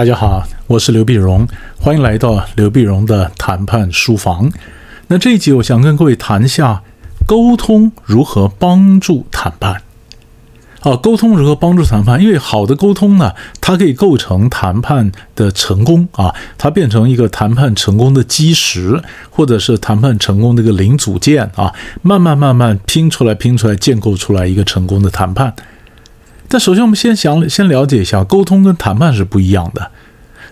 大家好，我是刘碧荣，欢迎来到刘碧荣的谈判书房。那这一集，我想跟各位谈一下沟通如何帮助谈判。啊，沟通如何帮助谈判？因为好的沟通呢，它可以构成谈判的成功啊，它变成一个谈判成功的基石，或者是谈判成功的一个零组件啊，慢慢慢慢拼出来，拼出来，建构出来一个成功的谈判。但首先，我们先想先了解一下，沟通跟谈判是不一样的。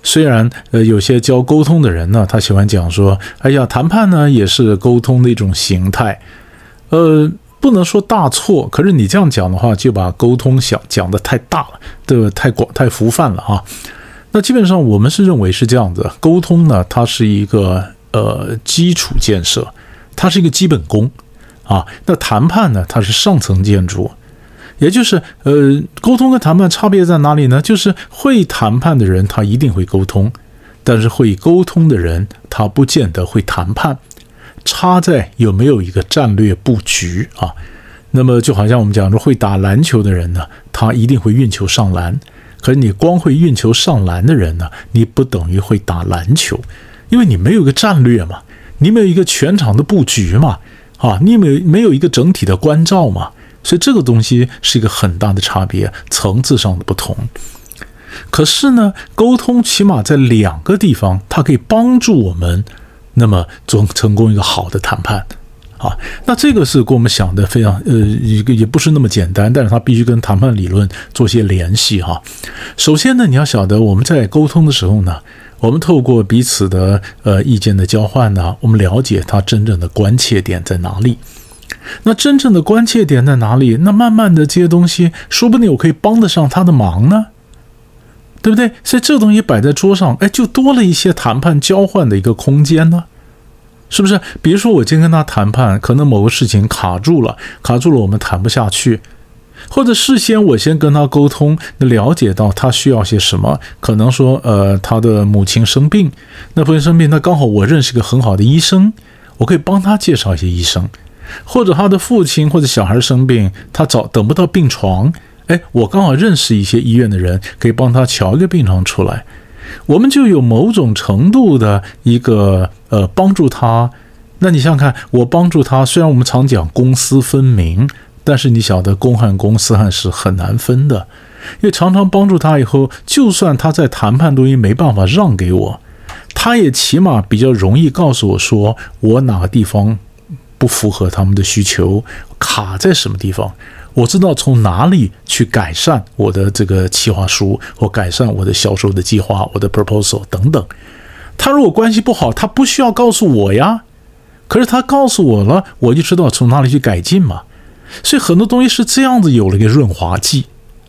虽然呃，有些教沟通的人呢，他喜欢讲说，哎呀，谈判呢也是沟通的一种形态，呃。不能说大错，可是你这样讲的话，就把沟通想讲的太大了，对吧？太广、太浮泛了啊。那基本上我们是认为是这样子，沟通呢，它是一个呃基础建设，它是一个基本功啊。那谈判呢，它是上层建筑，也就是呃，沟通跟谈判差别在哪里呢？就是会谈判的人他一定会沟通，但是会沟通的人他不见得会谈判。差在有没有一个战略布局啊？那么就好像我们讲说，会打篮球的人呢，他一定会运球上篮。可是你光会运球上篮的人呢，你不等于会打篮球，因为你没有一个战略嘛，你没有一个全场的布局嘛，啊，你没没有一个整体的关照嘛，所以这个东西是一个很大的差别，层次上的不同。可是呢，沟通起码在两个地方，它可以帮助我们。那么做成功一个好的谈判，啊，那这个是跟我们想的非常呃一个也不是那么简单，但是它必须跟谈判理论做些联系哈。首先呢，你要晓得我们在沟通的时候呢，我们透过彼此的呃意见的交换呢，我们了解他真正的关切点在哪里。那真正的关切点在哪里？那慢慢的这些东西，说不定我可以帮得上他的忙呢。对不对？所以这东西摆在桌上，哎，就多了一些谈判交换的一个空间呢，是不是？比如说我今天跟他谈判，可能某个事情卡住了，卡住了，我们谈不下去，或者事先我先跟他沟通，了解到他需要些什么，可能说，呃，他的母亲生病，那父亲生病，那刚好我认识个很好的医生，我可以帮他介绍一些医生，或者他的父亲或者小孩生病，他找等不到病床。哎，我刚好认识一些医院的人，可以帮他瞧一个病床出来，我们就有某种程度的一个呃帮助他。那你想想看，我帮助他，虽然我们常讲公私分明，但是你晓得公和公私和是很难分的，因为常常帮助他以后，就算他在谈判东西没办法让给我，他也起码比较容易告诉我说我哪个地方不符合他们的需求，卡在什么地方。我知道从哪里去改善我的这个企划书，或改善我的销售的计划、我的 proposal 等等。他如果关系不好，他不需要告诉我呀。可是他告诉我了，我就知道从哪里去改进嘛。所以很多东西是这样子，有了一个润滑剂。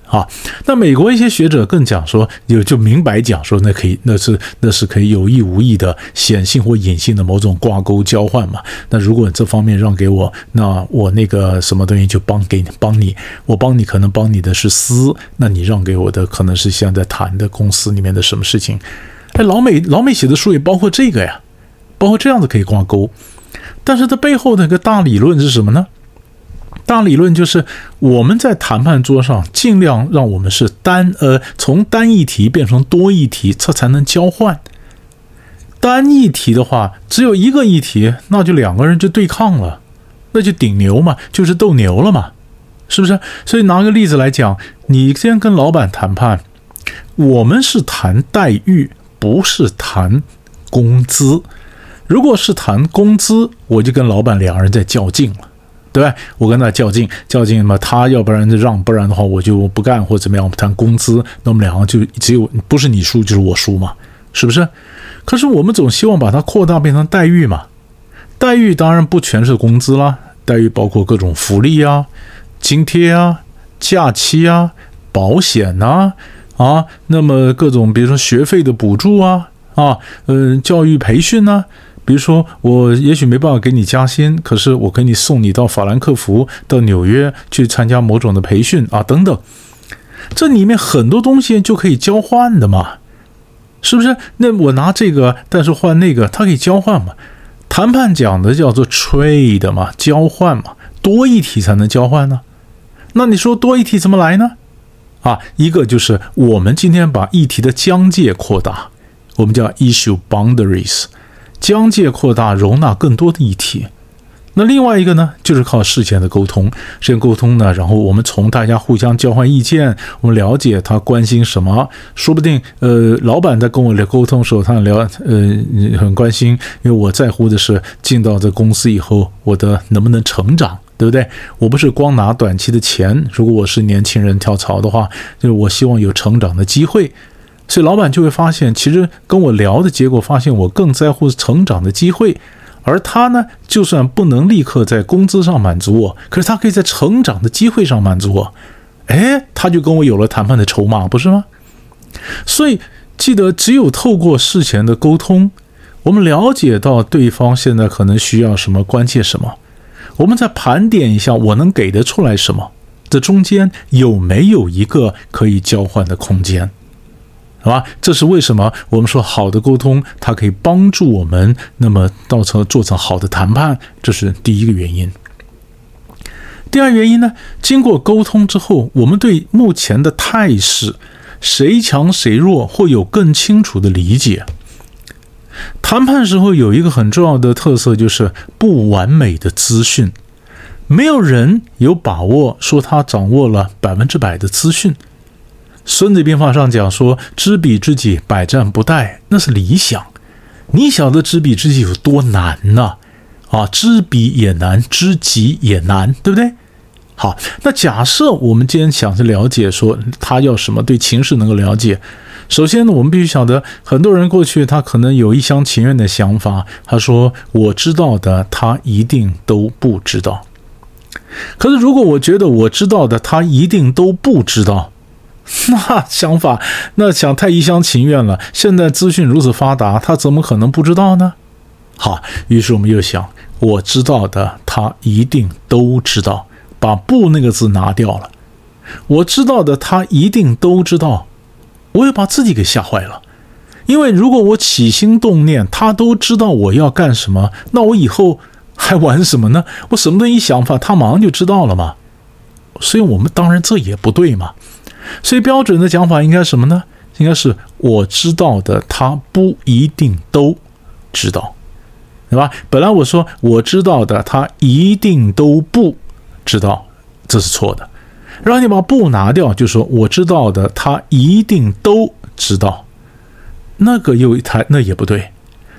啊，那美国一些学者更讲说，有就明白讲说，那可以，那是那是可以有意无意的显性或隐性的某种挂钩交换嘛。那如果这方面让给我，那我那个什么东西就帮给你帮你，我帮你可能帮你的是私，那你让给我的可能是现在谈的公司里面的什么事情。哎，老美老美写的书也包括这个呀，包括这样子可以挂钩，但是它背后的一个大理论是什么呢？大理论就是，我们在谈判桌上尽量让我们是单呃，从单议题变成多议题，这才能交换。单议题的话，只有一个议题，那就两个人就对抗了，那就顶牛嘛，就是斗牛了嘛，是不是？所以拿个例子来讲，你先跟老板谈判，我们是谈待遇，不是谈工资。如果是谈工资，我就跟老板两个人在较劲了。对吧？我跟他较劲，较劲嘛，他要不然就让，不然的话我就不干或者怎么样。我们谈工资，那我们两个就只有不是你输就是我输嘛，是不是？可是我们总希望把它扩大变成待遇嘛。待遇当然不全是工资啦，待遇包括各种福利啊、津贴啊、假期啊、保险呐啊，那么各种比如说学费的补助啊啊，嗯，教育培训呐。比如说，我也许没办法给你加薪，可是我给你送你到法兰克福、到纽约去参加某种的培训啊，等等，这里面很多东西就可以交换的嘛，是不是？那我拿这个，但是换那个，它可以交换嘛？谈判讲的叫做 trade 嘛，交换嘛，多一体才能交换呢。那你说多一体怎么来呢？啊，一个就是我们今天把议题的疆界扩大，我们叫 issue boundaries，疆界扩大，容纳更多的议题。那另外一个呢，就是靠事前的沟通，事前沟通呢，然后我们从大家互相交换意见，我们了解他关心什么，说不定呃，老板在跟我聊沟通的时候，他聊呃很关心，因为我在乎的是进到这公司以后，我的能不能成长，对不对？我不是光拿短期的钱，如果我是年轻人跳槽的话，就是我希望有成长的机会，所以老板就会发现，其实跟我聊的结果，发现我更在乎成长的机会。而他呢，就算不能立刻在工资上满足我，可是他可以在成长的机会上满足我，哎，他就跟我有了谈判的筹码，不是吗？所以记得，只有透过事前的沟通，我们了解到对方现在可能需要什么，关切什么，我们再盘点一下，我能给得出来什么，这中间有没有一个可以交换的空间？好吧，这是为什么我们说好的沟通，它可以帮助我们，那么到成做成好的谈判，这是第一个原因。第二原因呢，经过沟通之后，我们对目前的态势，谁强谁弱，会有更清楚的理解。谈判时候有一个很重要的特色，就是不完美的资讯，没有人有把握说他掌握了百分之百的资讯。孙子兵法上讲说：“知彼知己，百战不殆。”那是理想。你晓得知彼知己有多难呢？啊，知彼也难，知己也难，对不对？好，那假设我们今天想去了解，说他要什么，对情势能够了解。首先呢，我们必须晓得，很多人过去他可能有一厢情愿的想法，他说：“我知道的，他一定都不知道。”可是如果我觉得我知道的，他一定都不知道。那想法，那想太一厢情愿了。现在资讯如此发达，他怎么可能不知道呢？好，于是我们又想，我知道的，他一定都知道。把“不”那个字拿掉了，我知道的，他一定都知道。我也把自己给吓坏了，因为如果我起心动念，他都知道我要干什么，那我以后还玩什么呢？我什么都一想法，他马上就知道了嘛。所以，我们当然这也不对嘛。所以标准的讲法应该什么呢？应该是我知道的，他不一定都知道，对吧？本来我说我知道的，他一定都不知道，这是错的。然后你把“不”拿掉，就说我知道的，他一定都知道，那个又他那也不对。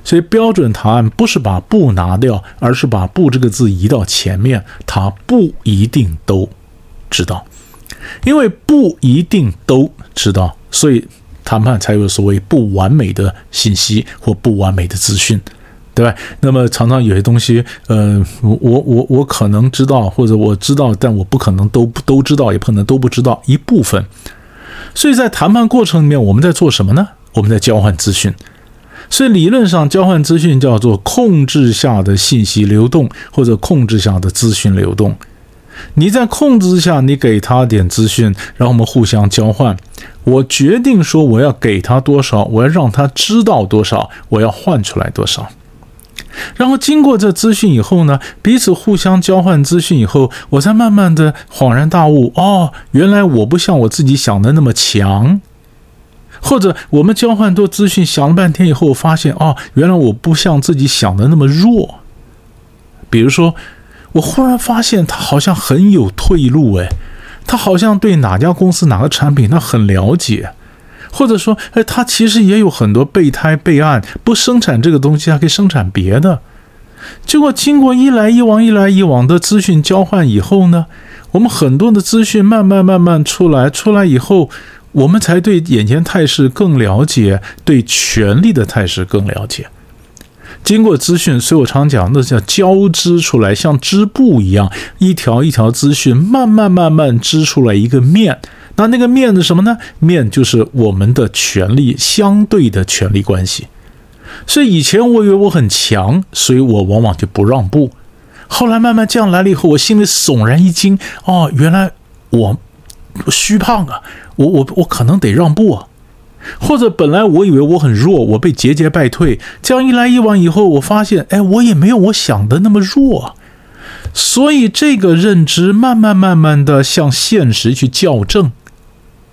所以标准答案不是把“不”拿掉，而是把“不”这个字移到前面，他不一定都知道。因为不一定都知道，所以谈判才有所谓不完美的信息或不完美的资讯，对吧？那么常常有些东西，呃，我我我可能知道，或者我知道，但我不可能都都知道，也不可能都不知道一部分。所以在谈判过程里面，我们在做什么呢？我们在交换资讯。所以理论上，交换资讯叫做控制下的信息流动，或者控制下的资讯流动。你在控制下，你给他点资讯，然后我们互相交换。我决定说我要给他多少，我要让他知道多少，我要换出来多少。然后经过这资讯以后呢，彼此互相交换资讯以后，我才慢慢的恍然大悟：哦，原来我不像我自己想的那么强。或者我们交换多资讯，想了半天以后，我发现哦，原来我不像自己想的那么弱。比如说。我忽然发现他好像很有退路，哎，他好像对哪家公司哪个产品他很了解，或者说，哎，他其实也有很多备胎备案，不生产这个东西，还可以生产别的。结果经过一来一往、一来一往的资讯交换以后呢，我们很多的资讯慢慢慢慢出来，出来以后，我们才对眼前态势更了解，对权力的态势更了解。经过资讯，所以我常讲，那叫交织出来，像织布一样，一条一条资讯，慢慢慢慢织出来一个面。那那个面是什么呢？面就是我们的权力相对的权力关系。所以以前我以为我很强，所以我往往就不让步。后来慢慢这样来了以后，我心里悚然一惊，哦，原来我虚胖啊，我我我可能得让步啊。或者本来我以为我很弱，我被节节败退，这样一来一往以后，我发现，哎，我也没有我想的那么弱，所以这个认知慢慢慢慢的向现实去校正，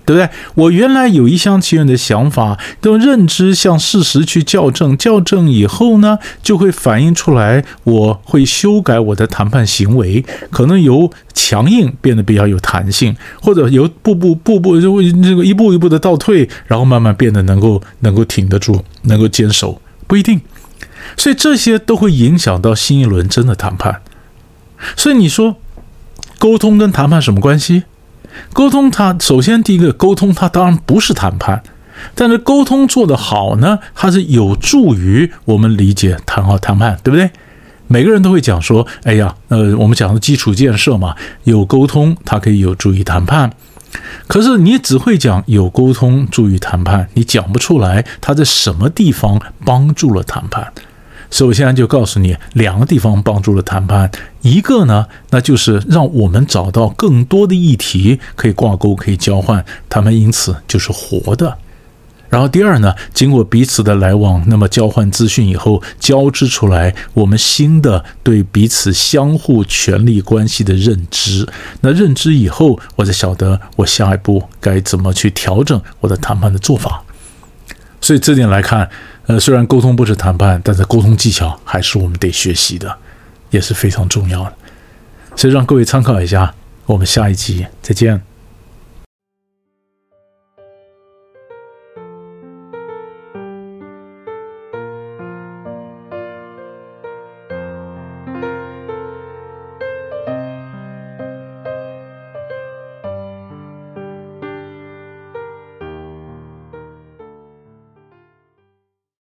对不对？我原来有一厢情愿的想法，用认知向事实去校正，校正以后呢，就会反映出来，我会修改我的谈判行为，可能由强硬变得比较有弹性，或者由步步步步就会这个一步一步的倒退，然后慢慢变得能够能够挺得住，能够坚守，不一定。所以这些都会影响到新一轮真的谈判。所以你说沟通跟谈判什么关系？沟通，它首先第一个沟通，它当然不是谈判，但是沟通做得好呢，它是有助于我们理解谈好谈判，对不对？每个人都会讲说，哎呀，呃，我们讲的基础建设嘛，有沟通，它可以有助于谈判。可是你只会讲有沟通助于谈判，你讲不出来它在什么地方帮助了谈判。所以我现在就告诉你两个地方帮助了谈判，一个呢，那就是让我们找到更多的议题可以挂钩、可以交换，他们因此就是活的。然后第二呢，经过彼此的来往，那么交换资讯以后，交织出来我们新的对彼此相互权力关系的认知。那认知以后，我才晓得我下一步该怎么去调整我的谈判的做法。所以这点来看。呃，虽然沟通不是谈判，但是沟通技巧还是我们得学习的，也是非常重要的。所以让各位参考一下，我们下一集再见。